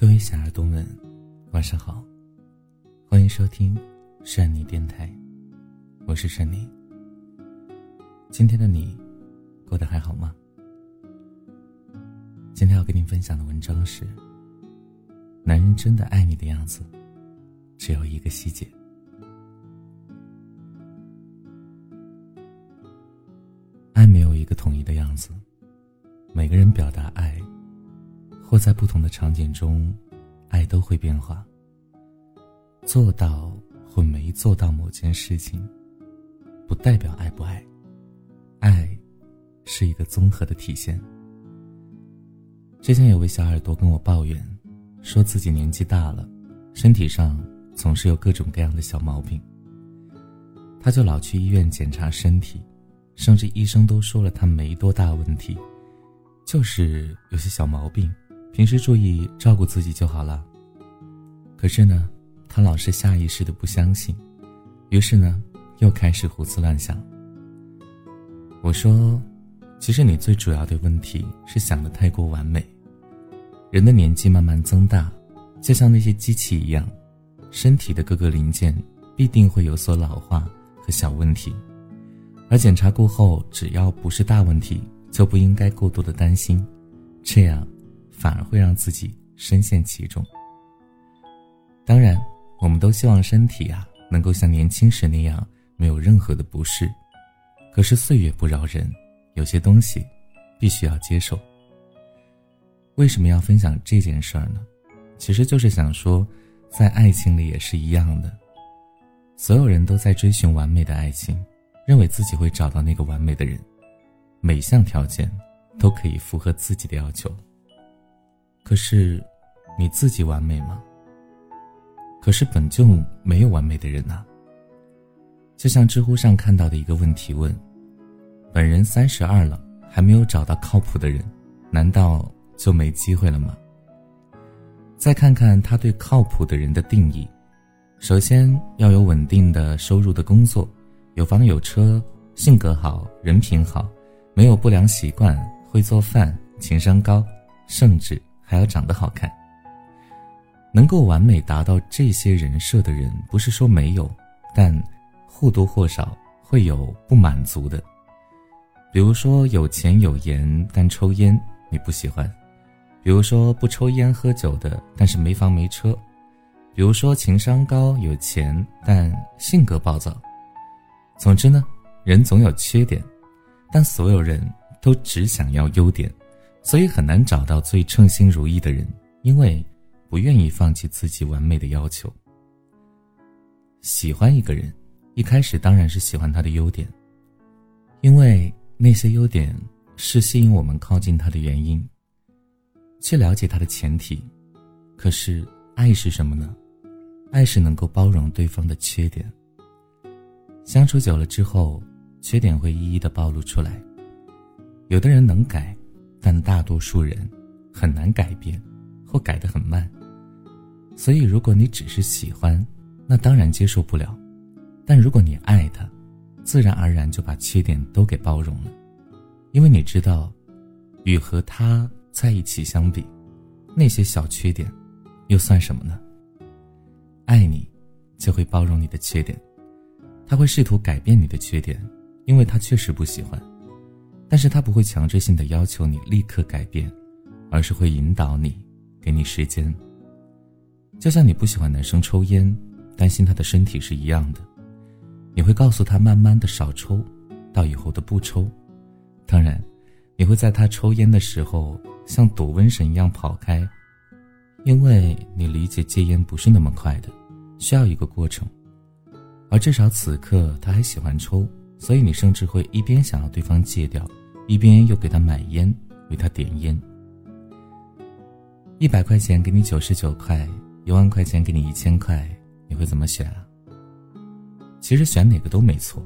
各位小耳朵们，晚上好，欢迎收听善妮电台，我是善妮。今天的你过得还好吗？今天要跟你分享的文章是：男人真的爱你的样子，只有一个细节。爱没有一个统一的样子，每个人表达爱。或在不同的场景中，爱都会变化。做到或没做到某件事情，不代表爱不爱。爱，是一个综合的体现。之前有位小耳朵跟我抱怨，说自己年纪大了，身体上总是有各种各样的小毛病。他就老去医院检查身体，甚至医生都说了他没多大问题，就是有些小毛病。平时注意照顾自己就好了。可是呢，他老是下意识的不相信，于是呢，又开始胡思乱想。我说，其实你最主要的问题是想的太过完美。人的年纪慢慢增大，就像那些机器一样，身体的各个零件必定会有所老化和小问题，而检查过后，只要不是大问题，就不应该过度的担心，这样。反而会让自己深陷其中。当然，我们都希望身体啊能够像年轻时那样没有任何的不适。可是岁月不饶人，有些东西必须要接受。为什么要分享这件事儿呢？其实就是想说，在爱情里也是一样的。所有人都在追寻完美的爱情，认为自己会找到那个完美的人，每项条件都可以符合自己的要求。可是，你自己完美吗？可是本就没有完美的人呐。就像知乎上看到的一个问题问：本人三十二了，还没有找到靠谱的人，难道就没机会了吗？再看看他对靠谱的人的定义：首先要有稳定的收入的工作，有房有车，性格好，人品好，没有不良习惯，会做饭，情商高，甚至。还要长得好看。能够完美达到这些人设的人，不是说没有，但或多或少会有不满足的。比如说有钱有颜但抽烟你不喜欢，比如说不抽烟喝酒的但是没房没车，比如说情商高有钱但性格暴躁。总之呢，人总有缺点，但所有人都只想要优点。所以很难找到最称心如意的人，因为不愿意放弃自己完美的要求。喜欢一个人，一开始当然是喜欢他的优点，因为那些优点是吸引我们靠近他的原因。去了解他的前提，可是爱是什么呢？爱是能够包容对方的缺点。相处久了之后，缺点会一一的暴露出来。有的人能改。但大多数人很难改变，或改得很慢。所以，如果你只是喜欢，那当然接受不了；但如果你爱他，自然而然就把缺点都给包容了，因为你知道，与和他在一起相比，那些小缺点又算什么呢？爱你，就会包容你的缺点，他会试图改变你的缺点，因为他确实不喜欢。但是他不会强制性的要求你立刻改变，而是会引导你，给你时间。就像你不喜欢男生抽烟，担心他的身体是一样的，你会告诉他慢慢的少抽，到以后的不抽。当然，你会在他抽烟的时候像躲瘟神一样跑开，因为你理解戒烟不是那么快的，需要一个过程。而至少此刻他还喜欢抽，所以你甚至会一边想要对方戒掉。一边又给他买烟，为他点烟。一百块钱给你九十九块，一万块钱给你一千块，你会怎么选啊？其实选哪个都没错，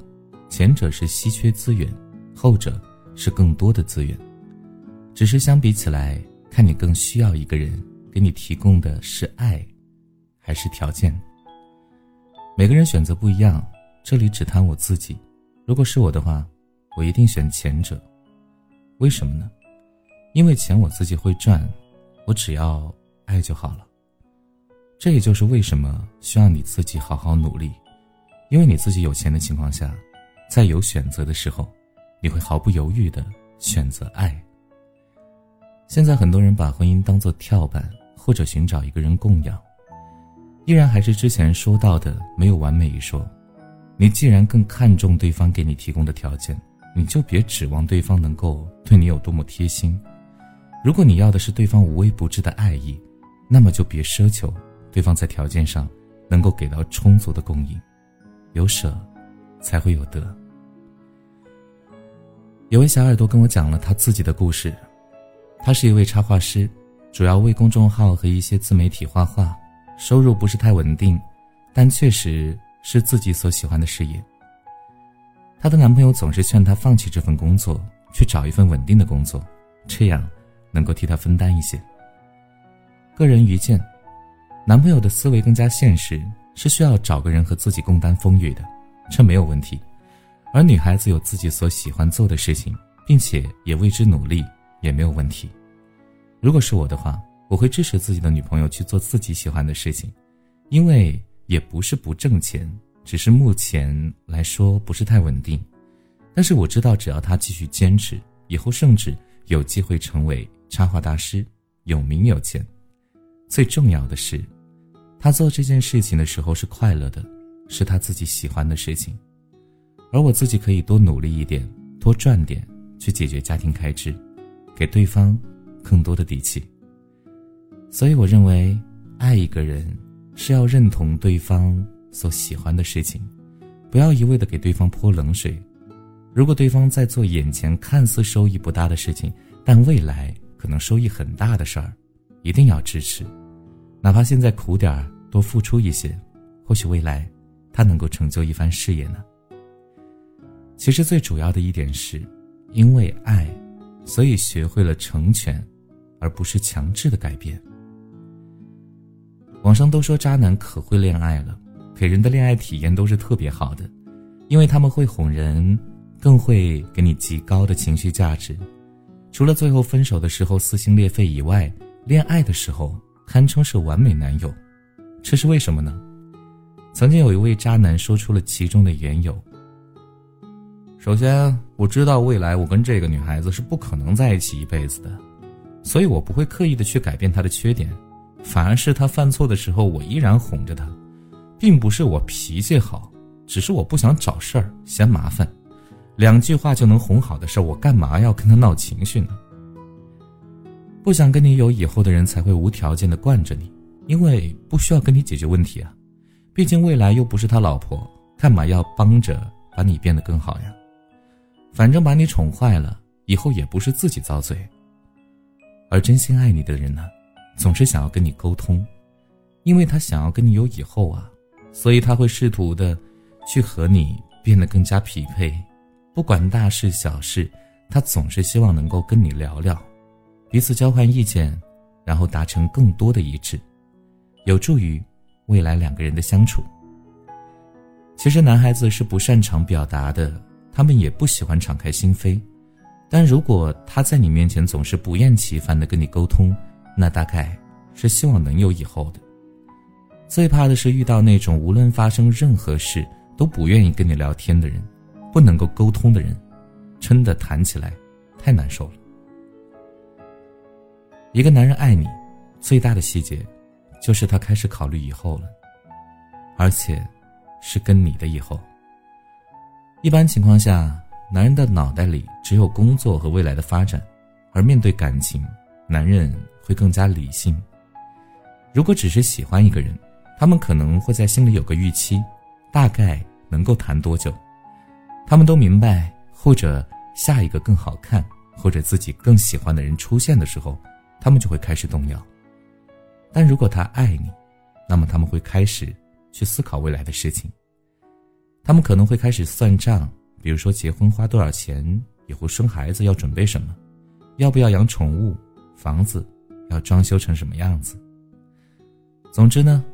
前者是稀缺资源，后者是更多的资源，只是相比起来，看你更需要一个人给你提供的是爱，还是条件。每个人选择不一样，这里只谈我自己。如果是我的话，我一定选前者。为什么呢？因为钱我自己会赚，我只要爱就好了。这也就是为什么需要你自己好好努力，因为你自己有钱的情况下，在有选择的时候，你会毫不犹豫的选择爱。现在很多人把婚姻当做跳板，或者寻找一个人供养，依然还是之前说到的没有完美一说。你既然更看重对方给你提供的条件，你就别指望对方能够对你有多么贴心。如果你要的是对方无微不至的爱意，那么就别奢求。对方在条件上能够给到充足的供应，有舍才会有得。有位小耳朵跟我讲了他自己的故事，他是一位插画师，主要为公众号和一些自媒体画画，收入不是太稳定，但确实是自己所喜欢的事业。她的男朋友总是劝她放弃这份工作，去找一份稳定的工作，这样能够替她分担一些。个人愚见。男朋友的思维更加现实，是需要找个人和自己共担风雨的，这没有问题。而女孩子有自己所喜欢做的事情，并且也为之努力，也没有问题。如果是我的话，我会支持自己的女朋友去做自己喜欢的事情，因为也不是不挣钱，只是目前来说不是太稳定。但是我知道，只要他继续坚持，以后甚至有机会成为插画大师，有名有钱。最重要的是，他做这件事情的时候是快乐的，是他自己喜欢的事情，而我自己可以多努力一点，多赚点，去解决家庭开支，给对方更多的底气。所以我认为，爱一个人是要认同对方所喜欢的事情，不要一味的给对方泼冷水。如果对方在做眼前看似收益不大的事情，但未来可能收益很大的事儿，一定要支持。哪怕现在苦点儿，多付出一些，或许未来，他能够成就一番事业呢。其实最主要的一点是，因为爱，所以学会了成全，而不是强制的改变。网上都说渣男可会恋爱了，给人的恋爱体验都是特别好的，因为他们会哄人，更会给你极高的情绪价值。除了最后分手的时候撕心裂肺以外，恋爱的时候。堪称是完美男友，这是为什么呢？曾经有一位渣男说出了其中的缘由。首先，我知道未来我跟这个女孩子是不可能在一起一辈子的，所以我不会刻意的去改变她的缺点，反而是他犯错的时候，我依然哄着他，并不是我脾气好，只是我不想找事儿嫌麻烦，两句话就能哄好的事儿，我干嘛要跟他闹情绪呢？不想跟你有以后的人才会无条件的惯着你，因为不需要跟你解决问题啊，毕竟未来又不是他老婆，干嘛要帮着把你变得更好呀？反正把你宠坏了，以后也不是自己遭罪。而真心爱你的人呢，总是想要跟你沟通，因为他想要跟你有以后啊，所以他会试图的去和你变得更加匹配，不管大事小事，他总是希望能够跟你聊聊。彼此交换意见，然后达成更多的一致，有助于未来两个人的相处。其实男孩子是不擅长表达的，他们也不喜欢敞开心扉。但如果他在你面前总是不厌其烦的跟你沟通，那大概是希望能有以后的。最怕的是遇到那种无论发生任何事都不愿意跟你聊天的人，不能够沟通的人，真的谈起来太难受了。一个男人爱你，最大的细节，就是他开始考虑以后了，而且，是跟你的以后。一般情况下，男人的脑袋里只有工作和未来的发展，而面对感情，男人会更加理性。如果只是喜欢一个人，他们可能会在心里有个预期，大概能够谈多久。他们都明白，或者下一个更好看，或者自己更喜欢的人出现的时候。他们就会开始动摇，但如果他爱你，那么他们会开始去思考未来的事情。他们可能会开始算账，比如说结婚花多少钱，以后生孩子要准备什么，要不要养宠物，房子要装修成什么样子。总之呢，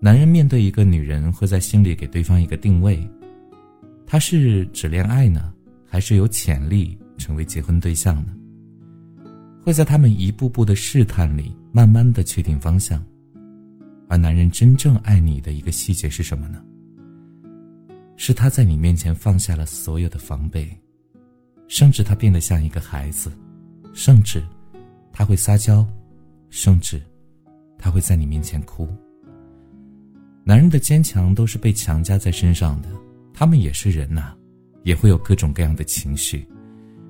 男人面对一个女人，会在心里给对方一个定位：他是只恋爱呢，还是有潜力成为结婚对象呢？会在他们一步步的试探里，慢慢的确定方向。而男人真正爱你的一个细节是什么呢？是他在你面前放下了所有的防备，甚至他变得像一个孩子，甚至他会撒娇，甚至他会在你面前哭。男人的坚强都是被强加在身上的，他们也是人呐，也会有各种各样的情绪，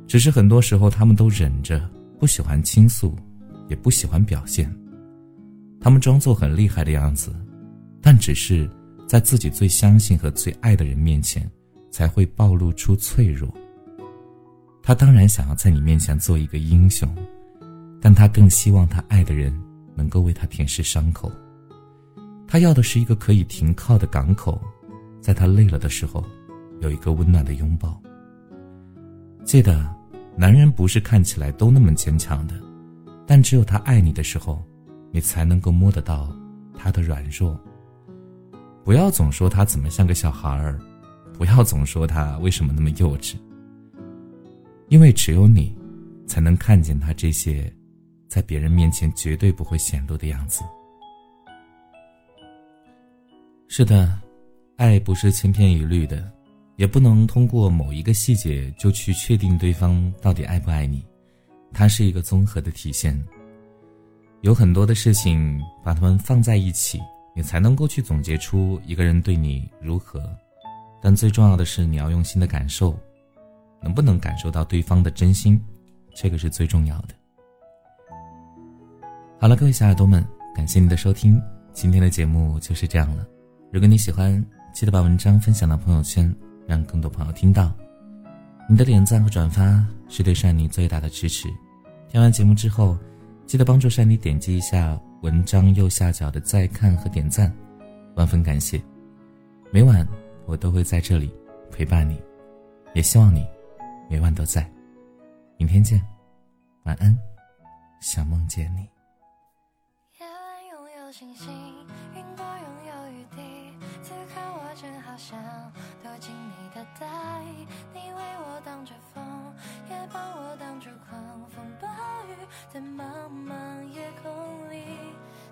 只是很多时候他们都忍着，不喜欢倾诉，也不喜欢表现。他们装作很厉害的样子，但只是在自己最相信和最爱的人面前，才会暴露出脆弱。他当然想要在你面前做一个英雄，但他更希望他爱的人能够为他舔舐伤口。他要的是一个可以停靠的港口，在他累了的时候，有一个温暖的拥抱。记得，男人不是看起来都那么坚强的，但只有他爱你的时候。你才能够摸得到他的软弱。不要总说他怎么像个小孩儿，不要总说他为什么那么幼稚。因为只有你，才能看见他这些，在别人面前绝对不会显露的样子。是的，爱不是千篇一律的，也不能通过某一个细节就去确定对方到底爱不爱你，它是一个综合的体现。有很多的事情，把它们放在一起，你才能够去总结出一个人对你如何。但最重要的是，你要用心的感受，能不能感受到对方的真心，这个是最重要的。好了，各位小耳朵们，感谢您的收听，今天的节目就是这样了。如果你喜欢，记得把文章分享到朋友圈，让更多朋友听到。你的点赞和转发是对善妮最大的支持。听完节目之后。记得帮助珊妮点击一下文章右下角的再看和点赞，万分感谢。每晚我都会在这里陪伴你，也希望你每晚都在。明天见，晚安，想梦见你。星星，云朵拥有雨滴，此刻我正好想躲进你的大衣，你为我挡着风，也帮我挡住狂风暴雨，在茫茫夜空里，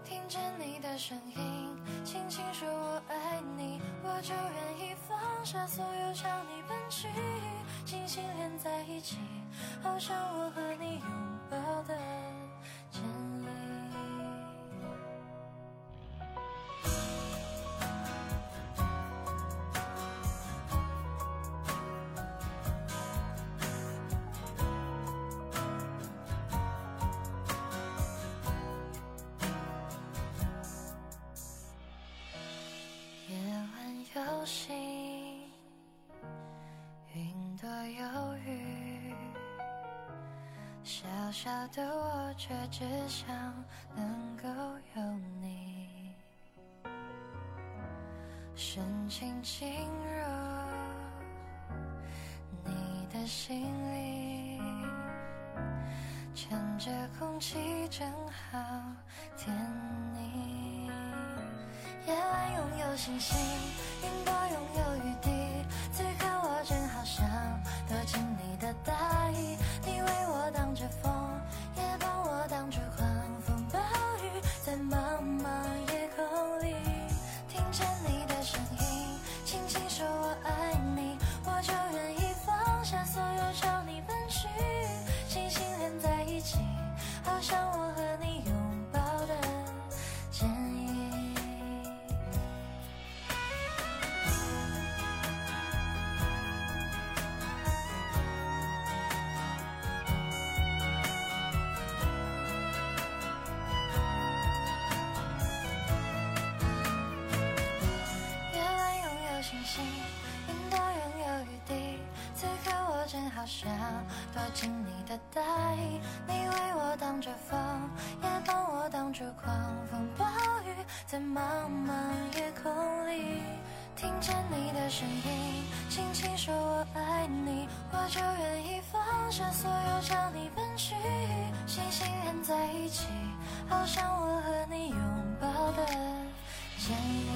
听见你的声音，轻轻说我爱你，我就愿意放下所有朝你奔去，星星连在一起，好像我和你拥抱的。小小的我，却只想能够有你，深情侵入你的心里，趁着空气正好甜腻。夜晚拥有星星，云朵的怀，你为我挡着风，也帮我挡住狂风暴雨，在茫茫夜空里，听见你的声音，轻轻说我爱你，我就愿意放下所有朝你奔去，星星连在一起，好像我和你拥抱的真理。